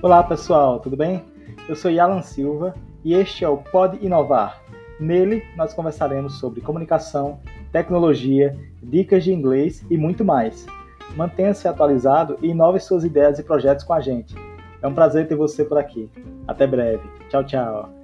Olá pessoal, tudo bem? Eu sou Yalan Silva e este é o Pode Inovar. Nele nós conversaremos sobre comunicação, tecnologia, dicas de inglês e muito mais. Mantenha-se atualizado e inove suas ideias e projetos com a gente. É um prazer ter você por aqui. Até breve. Tchau, tchau.